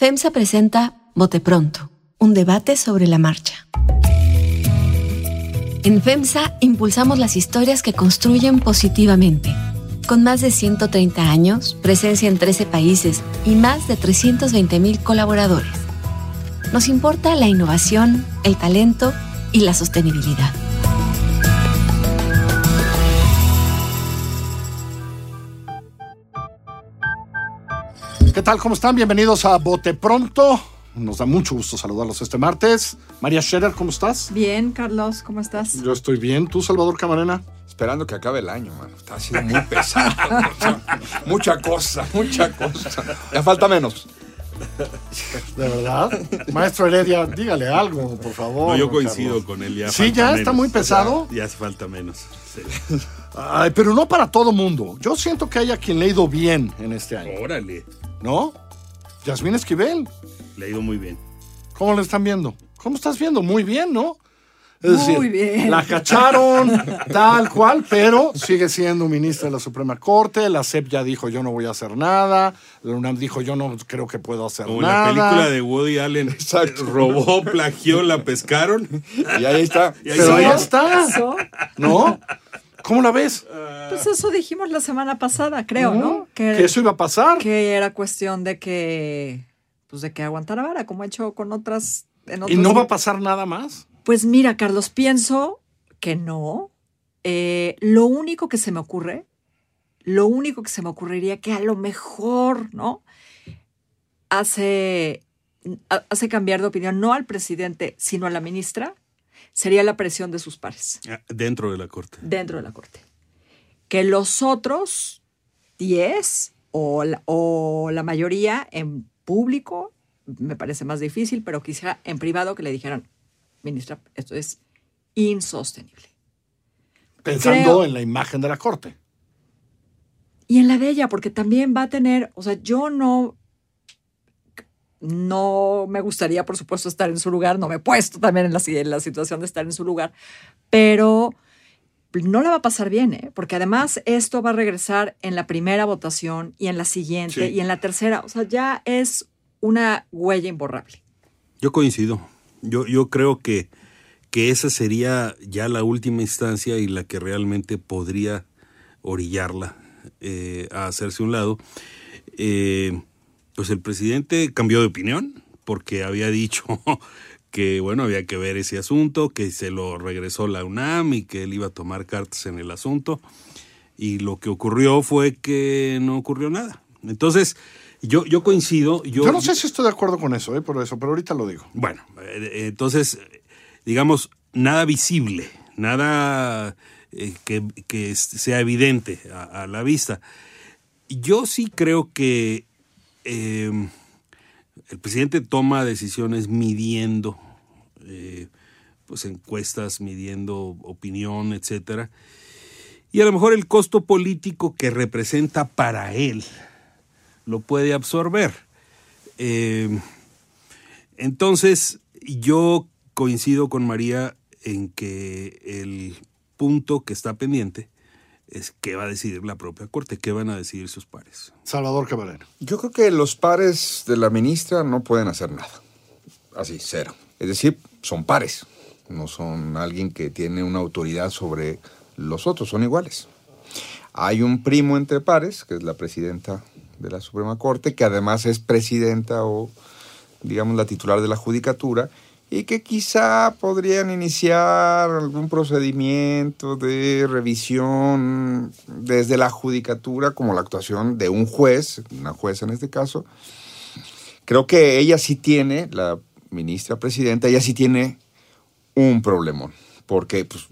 FEMSA presenta Bote Pronto, un debate sobre la marcha. En FEMSA impulsamos las historias que construyen positivamente. Con más de 130 años, presencia en 13 países y más de 320 mil colaboradores. Nos importa la innovación, el talento y la sostenibilidad. ¿Qué tal? ¿Cómo están? Bienvenidos a Bote Pronto. Nos da mucho gusto saludarlos este martes. María Scherer, ¿cómo estás? Bien, Carlos, ¿cómo estás? Yo estoy bien. ¿Tú, Salvador Camarena? Esperando que acabe el año, mano. Está siendo muy pesado. mucha cosa, mucha cosa. Ya falta menos. ¿De verdad? Maestro Heredia, dígale algo, por favor. No, yo coincido Carlos. con él. Ya Sí, falta ya menos. está muy pesado. Ya, ya hace falta menos. sí. Ay, pero no para todo mundo. Yo siento que hay a quien le ha ido bien en este año, Órale. ¿no? Yasmín Esquivel, Le ha ido muy bien. ¿cómo le están viendo? ¿Cómo estás viendo? Muy bien, ¿no? Es Muy bien. La cacharon, tal cual, pero sigue siendo ministra de la Suprema Corte. La CEP ya dijo, yo no voy a hacer nada. La UNAM dijo, yo no creo que puedo hacer Como nada. la película de Woody Allen. Exacto. Robó, plagió, la pescaron. Y ahí está. Y ahí Pero ahí está, ¿no? ¿Cómo la ves? pues eso dijimos la semana pasada, creo, ¿no? Que eso iba a pasar. que era cuestión de que, pues de que aguantara vara, como ha hecho con otras. En ¿Y no va a pasar nada más? Pues mira, Carlos, pienso que no. Eh, lo único que se me ocurre, lo único que se me ocurriría que a lo mejor, ¿no? Hace, ha- hace cambiar de opinión no al presidente, sino a la ministra, sería la presión de sus pares Ah, Dentro de la corte. dentro de la corte. Que los otros 10 o la, o la mayoría en público, me parece más difícil, pero quizá en privado que le dijeran, ministra, esto es insostenible. Pensando Creo- en la imagen de la corte. Y en la de ella, porque también va a tener, o sea, yo no, no me gustaría, por supuesto, estar en su lugar, no me he puesto también en la, si- en la situación de estar en su lugar, pero no la va a pasar bien, ¿eh? porque además esto va a regresar en la primera votación y en la siguiente Sí. y en la tercera, o sea, ya es una huella imborrable. Yo coincido. Yo, yo creo que, que esa sería ya la última instancia y la que realmente podría orillarla eh, a hacerse un lado. Eh, pues el presidente cambió de opinión porque había dicho que bueno había que ver ese asunto, que se lo regresó la UNAM y que él iba a tomar cartas en el asunto y lo que ocurrió fue que no ocurrió nada. Entonces yo yo coincido. Yo, Yo no sé si estoy de acuerdo con eso, ¿eh? por eso, pero ahorita lo digo. bueno, eh, entonces, eh, digamos, nada visible, nada eh, que, que sea evidente a, a la vista. Yo sí creo que eh, el presidente toma decisiones midiendo, eh, pues encuestas, midiendo opinión, etcétera. Y a lo mejor el costo político que representa para él lo puede absorber. Eh, entonces, yo coincido con María en que el punto que está pendiente es qué va a decidir la propia Corte, qué van a decidir sus pares. Salvador Camarena. Yo creo que los pares de la ministra no pueden hacer nada. Así, cero. Es decir, son pares. No son alguien que tiene una autoridad sobre los otros, son iguales. Hay un primo entre pares, que es la presidenta de la Suprema Corte, que además es presidenta o, digamos, la titular de la judicatura, y que quizá podrían iniciar algún procedimiento de revisión desde la judicatura, como la actuación de un juez, una jueza en este caso. Creo que ella sí tiene, la ministra presidenta, ella sí tiene un problemón, porque pues,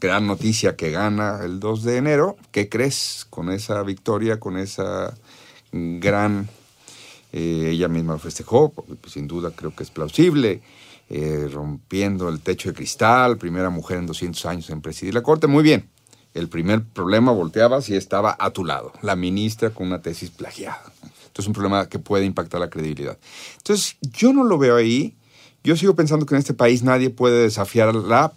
gran noticia que gana el 2 de enero. ¿Qué crees con esa victoria, con esa gran... eh, ella misma lo festejó, pues, sin duda creo que es plausible, eh, rompiendo el techo de cristal, primera mujer en 200 años en presidir la Corte, muy bien. El primer problema volteaba si estaba a tu lado, la ministra con una tesis plagiada. Entonces, un problema que puede impactar la credibilidad. Entonces, yo no lo veo ahí. Yo sigo pensando que en este país nadie puede desafiar la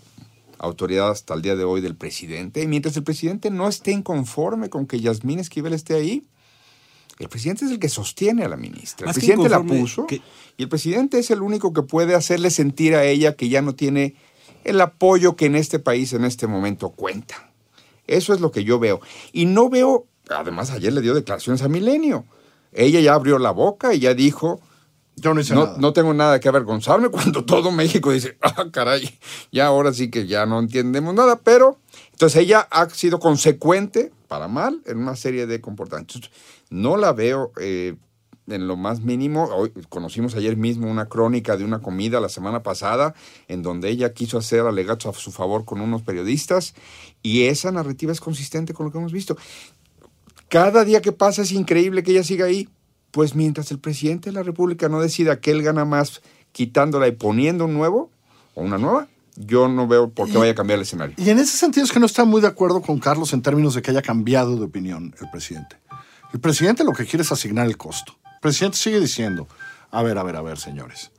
autoridad hasta el día de hoy del presidente. Y mientras el presidente no esté inconforme con que Yasmín Esquivel esté ahí, El presidente es el que sostiene a la ministra. Más el presidente la puso que- y el presidente es el único que puede hacerle sentir a ella que ya no tiene el apoyo que en este país en este momento cuenta. Eso es lo que yo veo. Y no veo, además ayer le dio declaraciones a Milenio. Ella ya abrió la boca y ya dijo, Yo no hice no, nada. no tengo nada que avergonzarme cuando todo México dice, ah, caray, ya ahora sí que ya no entendemos nada, pero entonces ella ha sido consecuente, para mal, en una serie de comportamientos. No la veo eh, en lo más mínimo. Hoy conocimos ayer mismo una crónica de una comida la semana pasada en donde ella quiso hacer alegatos a su favor con unos periodistas y esa narrativa es consistente con lo que hemos visto. Cada día que pasa es increíble que ella siga ahí. Pues mientras el presidente de la República no decida que él gana más quitándola y poniendo un nuevo o una nueva, yo no veo por qué vaya a cambiar el escenario. Y en ese sentido es que no está muy de acuerdo con Carlos en términos de que haya cambiado de opinión el presidente. El presidente lo que quiere es asignar el costo. El presidente sigue diciendo, a ver, a ver, a ver, señores.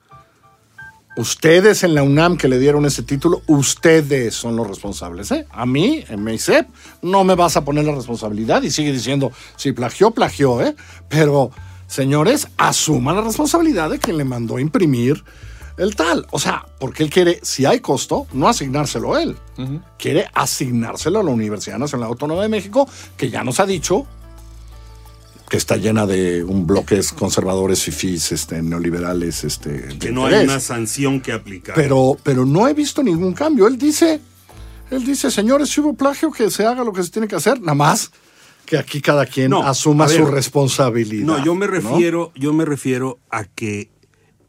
Ustedes en la UNAM que le dieron ese título, ustedes son los responsables. ¿eh? A mí, en MEISEP, no me vas a poner la responsabilidad y sigue diciendo, si plagió, plagió, ¿eh? Pero, señores, asuman la responsabilidad de quien le mandó imprimir el tal. O sea, porque él quiere, si hay costo, no asignárselo a él. Quiere asignárselo a la Universidad Nacional Autónoma de México, que ya nos ha dicho que está llena de un bloques conservadores, fifís, este, neoliberales, este, Que no hay una sanción que aplicar. Pero, pero no he visto ningún cambio. Él dice, él dice, señores, si hubo plagio, que se haga lo que se tiene que hacer, nada más que aquí cada quien No, asuma ver, su responsabilidad. No, yo me ¿no? refiero, yo me refiero a que,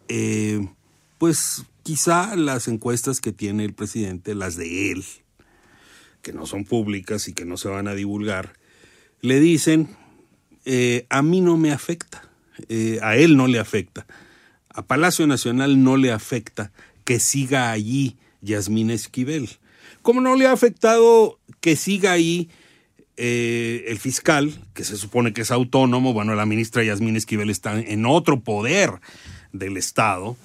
eh, pues, quizá las encuestas que tiene el presidente, las de él, que no son públicas y que no se van a divulgar, le dicen, eh, a mí no me afecta, eh, a él no le afecta, a Palacio Nacional no le afecta que siga allí Yasmín Esquivel. ¿Cómo no le ha afectado que siga ahí eh, el fiscal, que se supone que es autónomo? Bueno, la ministra Yasmín Esquivel está en otro poder del Estado.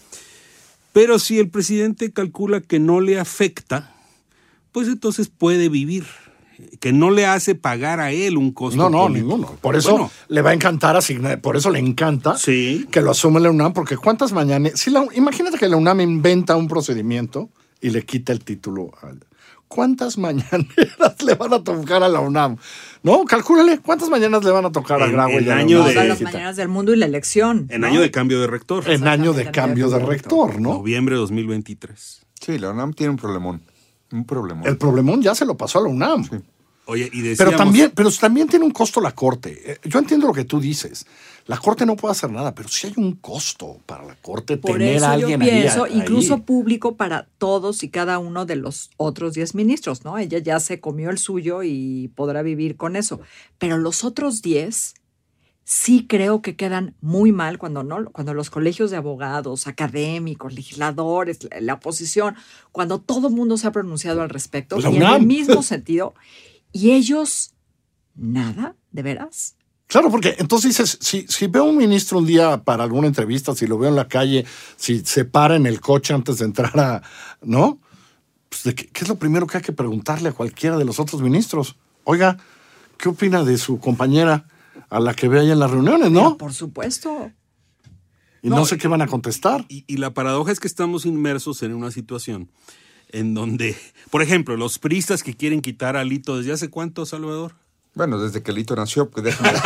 Pero si el presidente calcula que no le afecta, pues entonces puede vivir, que no le hace pagar a él un costo. No, no, político. ninguno. Por eso Bueno, le va a encantar asignar, por eso le encanta Sí. que lo asume la UNAM, porque cuántas mañanas, si la- imagínate que la UNAM inventa un procedimiento y le quita el título al- ¿Cuántas mañaneras le van a tocar a la UNAM? No, calcúlale, ¿cuántas mañanas le van a tocar a En- Graue en y a la año UNAM? de- Todas las mañanas del mundo y la elección. en ¿no? año de cambio de rector, En año de cambio de rector, ¿no? noviembre de 2023. Sí, la UNAM tiene un problemón. Un problemón. El problemón ya se lo pasó a la UNAM. Oye, y decíamos, Pero también, pero también tiene un costo la corte. Eh, Yo entiendo lo que tú dices. La corte no puede hacer nada, pero sí hay un costo para la corte Por tener eso a yo alguien ahí- pienso, ahí. incluso público para todos y cada uno de los otros 10 ministros, ¿no? Ella ya se comió el suyo y podrá vivir con eso. Pero los otros 10 sí creo que quedan muy mal cuando no, cuando los colegios de abogados, académicos, legisladores, la, la oposición, cuando todo el mundo se ha pronunciado al respecto La y en el mismo sentido, y ellos nada, de veras. Claro, porque entonces dices, si, si veo a un ministro un día para alguna entrevista, si lo veo en la calle, si se para en el coche antes de entrar a, ¿no? Pues, ¿de qué, qué es lo primero que hay que preguntarle a cualquiera de los otros ministros? Oiga, ¿qué opina de su compañera a la que ve ahí en las reuniones, no? Por supuesto. Y no, No, sé qué van a contestar. Y, y la paradoja es que estamos inmersos en una situación en donde, por ejemplo, los priistas que quieren quitar a Lito desde hace cuánto, Salvador? Bueno, desde que Lito nació, pues déjame.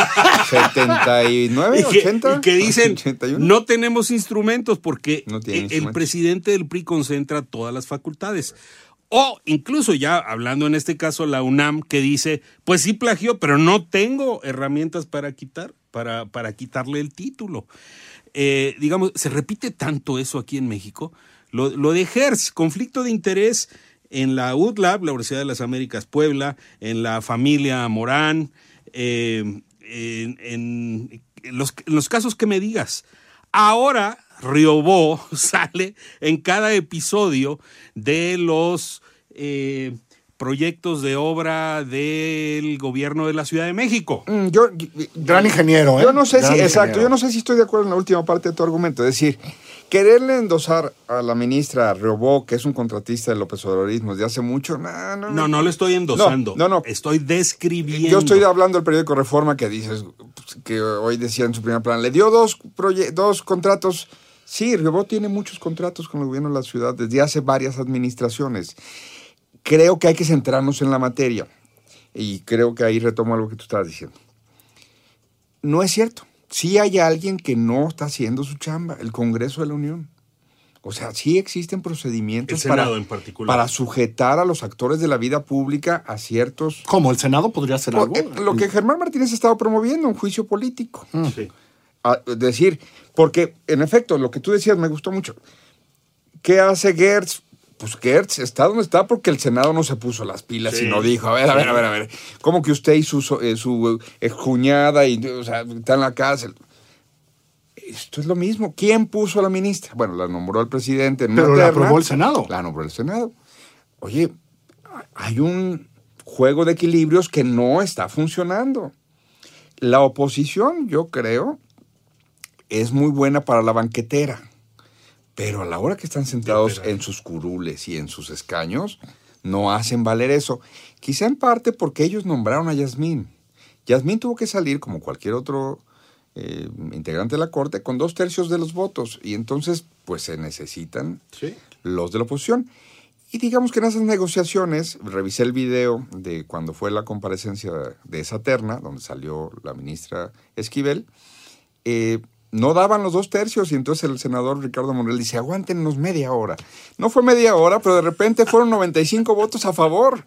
79, y que, 80. y que dicen 81. no tenemos instrumentos porque No el- presidente del PRI concentra todas las facultades. O incluso ya hablando en este caso la UNAM que dice, pues sí plagió, pero no tengo herramientas para quitar, para, para quitarle el título. Eh, digamos, se repite tanto eso aquí en México. Lo, de HERS, conflicto de interés en la UDLAB, la Universidad de las Américas Puebla, en la familia Morán, eh, en los casos que me digas. Ahora Riobó sale en cada episodio de los eh, proyectos de obra del gobierno de la Ciudad de México. Mm, Yo, Gran ingeniero, ¿eh? yo no sé Gran si, exacto, yo no sé si estoy de acuerdo en la última parte de tu argumento. Es decir, quererle endosar a la ministra Reobó, que es un contratista del López Obradorismo desde hace mucho, no, no, No, no le estoy endosando. No, no, no. Estoy describiendo. Yo estoy hablando del periódico Reforma que dices, pues, que hoy decía en su primer plan, le dio dos, proye- dos contratos. Sí, Reobó tiene muchos contratos con el gobierno de la ciudad desde hace varias administraciones. Creo que hay que centrarnos en la materia. Y creo que ahí retomo algo que tú estabas diciendo. No es cierto. Sí hay alguien que no está haciendo su chamba, el Congreso de la Unión. O sea, sí existen procedimientos para, en particular. para sujetar a los actores de la vida pública a ciertos ¿Cómo? ¿El Senado podría hacer algo? eh, Lo que Germán Martínez ha estado promoviendo, un juicio político. Sí. A- decir, porque en efecto, lo que tú decías me gustó mucho. ¿Qué hace Gertz? Pues Gertz está donde está porque el Senado no se puso las pilas Sí. y no dijo, a ver, a ver, a ver, a ver, ¿cómo que usted y su, eh, su excuñada y, o sea, está en la cárcel? Esto es lo mismo. ¿Quién puso a la ministra? Bueno, la nombró el presidente. en una Pero la terna. aprobó el Senado. La nombró el Senado. Oye, hay un juego de equilibrios que no está funcionando. La oposición, yo creo, es muy buena para la banquetera, pero a la hora que están sentados en sus curules y en sus escaños, no hacen valer eso. Quizá en parte porque ellos nombraron a Yasmín. Yasmín tuvo que salir, como cualquier otro eh, integrante de la Corte, con dos tercios de los votos, y entonces, pues se necesitan Sí. los de la oposición. Y digamos que en esas negociaciones, revisé el video de cuando fue la comparecencia de esa terna, donde salió la ministra Esquivel, eh, no daban los dos tercios y entonces el senador Ricardo Monreal dice, aguántenos media hora. No fue media hora, pero de repente fueron 95 votos a favor.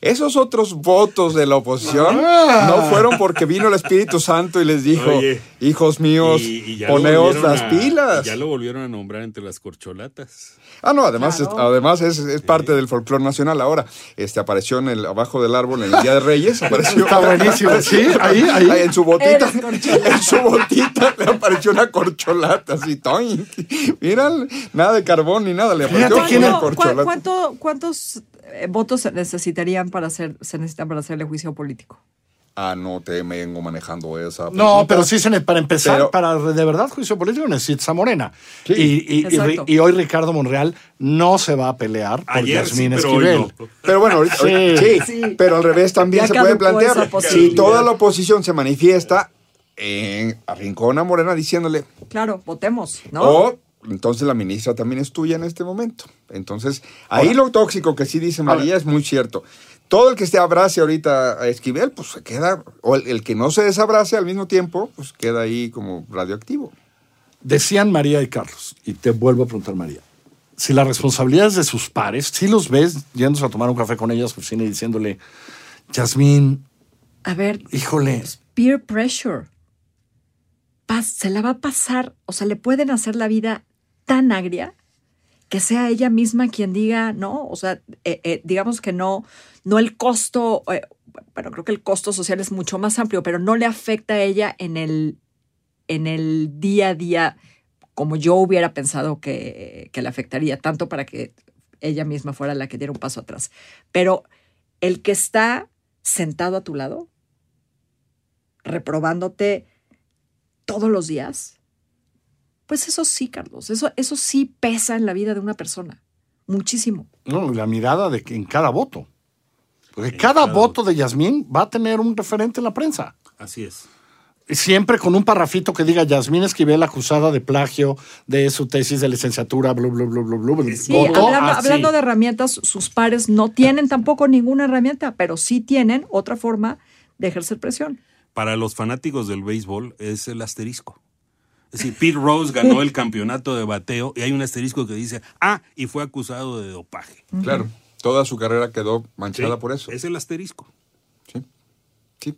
Esos otros votos de la oposición no fueron porque vino el Espíritu Santo y les dijo, Oye, hijos míos, Y- poneos las a- pilas. Ya lo volvieron a nombrar entre las corcholatas. Ah, no, además, Claro. es, además es, es parte del folclore nacional ahora. Este apareció en el abajo del árbol en el Día de Reyes, apareció. Está buenísimo, sí, ahí, ahí. en su botita, en su botita le apareció una corcholata así, toink. Mira, nada de carbón ni nada, le apareció Fíjate quién una es- ¿Cuánto- corcholata. cuánto- ¿Cuántos eh, votos se necesitarían para hacer, se necesitan para hacerle juicio político? Ah, no te vengo manejando esa. No, pero sí, para empezar, Pero- para de verdad juicio político necesitas a Morena. Sí. Y, y- y, Exacto. y hoy Ricardo Monreal no se va a pelear por Ayer sí, pero hoy Esquivel. no. Pero bueno, Sí. ahorita- sí, Sí. pero al revés también Ya se puede plantear. Si toda la oposición se manifiesta en Arrincona Morena diciéndole, Claro, votemos, ¿no? O entonces la ministra también es tuya en este momento. Entonces, ahí lo tóxico que sí dice María es muy cierto. Todo el que esté abrace ahorita a Esquivel, pues se queda, o el, el que no se desabrace al mismo tiempo, pues queda ahí como radioactivo. Decían María y Carlos, y te vuelvo a preguntar, María, si la responsabilidad es de sus pares, si los ves yéndose a tomar un café con ellas, oficina y diciéndole, Yasmín, A ver, híjole, peer pressure. Se la va a pasar, o sea, le pueden hacer la vida tan agria que sea ella misma quien diga, no, o sea, eh, eh, digamos que no, no el costo, eh, bueno, creo que el costo social es mucho más amplio, pero no le afecta a ella en el, en el día a día como yo hubiera pensado que, que le afectaría, tanto para que ella misma fuera la que diera un paso atrás. Pero el que está sentado a tu lado, reprobándote todos los días, pues eso sí, Carlos, eso, eso sí pesa en la vida de una persona, muchísimo. no, la mirada de que en cada voto. Porque cada cada voto de Yasmín va a tener un referente en la prensa. Así es. Y Siempre con un parrafito que diga Yasmín Esquivel acusada de plagio de su tesis de licenciatura, bla, bla, bla, bla, bla. Sí, hablando de herramientas, sus pares no tienen tampoco ninguna herramienta, pero sí tienen otra forma de ejercer presión. Para los fanáticos del béisbol es el asterisco. Es decir, Pete Rose ganó el campeonato de bateo y hay un asterisco que dice, ah, y fue acusado de dopaje. Claro, toda su carrera quedó manchada Sí, por eso. Es el asterisco. Sí. Sí.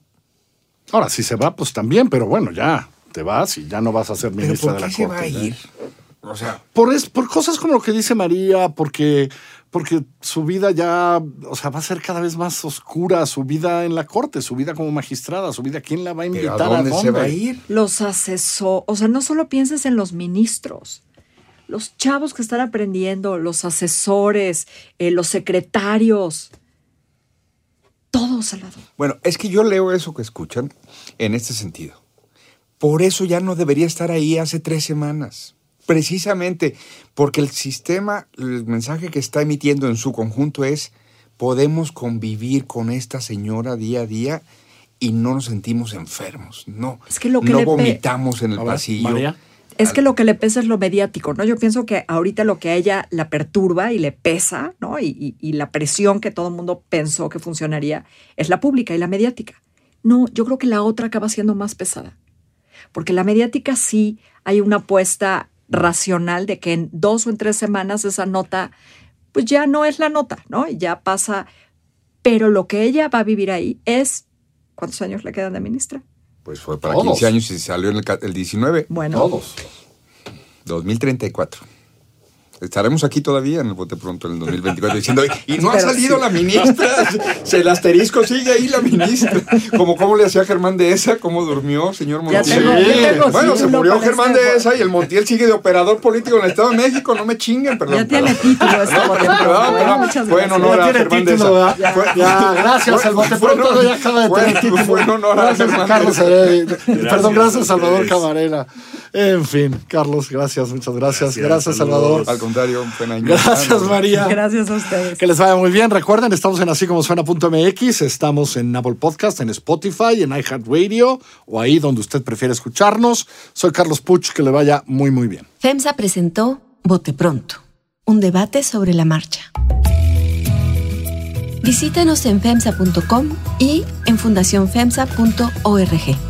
Ahora, si se va, pues también, pero bueno, ya te vas y ya no vas a ser Pero ministra ¿por de qué la se Corte. va a ir? O sea, Por, es, por cosas como lo que dice María, porque, porque su vida ya, o sea, va a ser cada vez más oscura, su vida en la corte, su vida como magistrada, su vida, ¿quién la va a ¿pero invitar ¿a dónde se va a ir? Los asesores, o sea, no solo pienses en los ministros, los chavos que están aprendiendo, los asesores, eh, los secretarios, todos al lado. Bueno, es que yo leo eso que escuchan en este sentido. Por eso ya no debería estar ahí hace tres semanas. Precisamente porque el sistema, el mensaje que está emitiendo en su conjunto es, podemos convivir con esta señora día a día y no nos sentimos enfermos. No, Es que lo que no vomitamos en el ver, pasillo. María. Es que lo que le pesa es lo mediático, ¿no? Yo pienso que ahorita lo que a ella la perturba y le pesa, ¿no? Y, y- y la presión que todo el mundo pensó que funcionaría es la pública y la mediática. No, yo creo que la otra acaba siendo más pesada. Porque la mediática sí hay una apuesta racional de que en dos o en tres semanas esa nota, pues ya no es la nota, ¿no? Y ya pasa. Pero lo que ella va a vivir ahí es. ¿Cuántos años le quedan de ministra? Pues fue para Todos. 15 años y salió en el, el 19, Bueno, Todos. 2034. Estaremos aquí todavía en el bote pronto en el 2024 diciendo, y no ha salido sí. la ministra, Se- el asterisco sigue ahí la ministra. Como cómo le hacía Germán de esa, cómo durmió, señor Montiel. tengo- ya tengo bueno, se murió Germán este de esa y el Montiel sigue de operador político en el Estado de México, no me chinguen, perdón. ya tiene título Fue en honor a Germán de esa. Ya, gracias, el bote fue- pronto ya acaba de fue- tener título. Fue en honor a Germán Carlos de. Perdón, gracias Salvador. Camarena. En fin, Carlos, gracias, muchas gracias. Gracias. Salvador. Buen año. Gracias, María. Gracias a ustedes. Que les vaya muy bien. Recuerden, estamos en así como suena.mx, estamos en Apple Podcast, en Spotify, en iHeartRadio o ahí donde usted prefiere escucharnos. Soy Carlos Puch, que le vaya muy, muy bien. FEMSA presentó Bote Pronto, un debate sobre la marcha. Visítanos en FEMSA.com y en fundacionfemsa.org.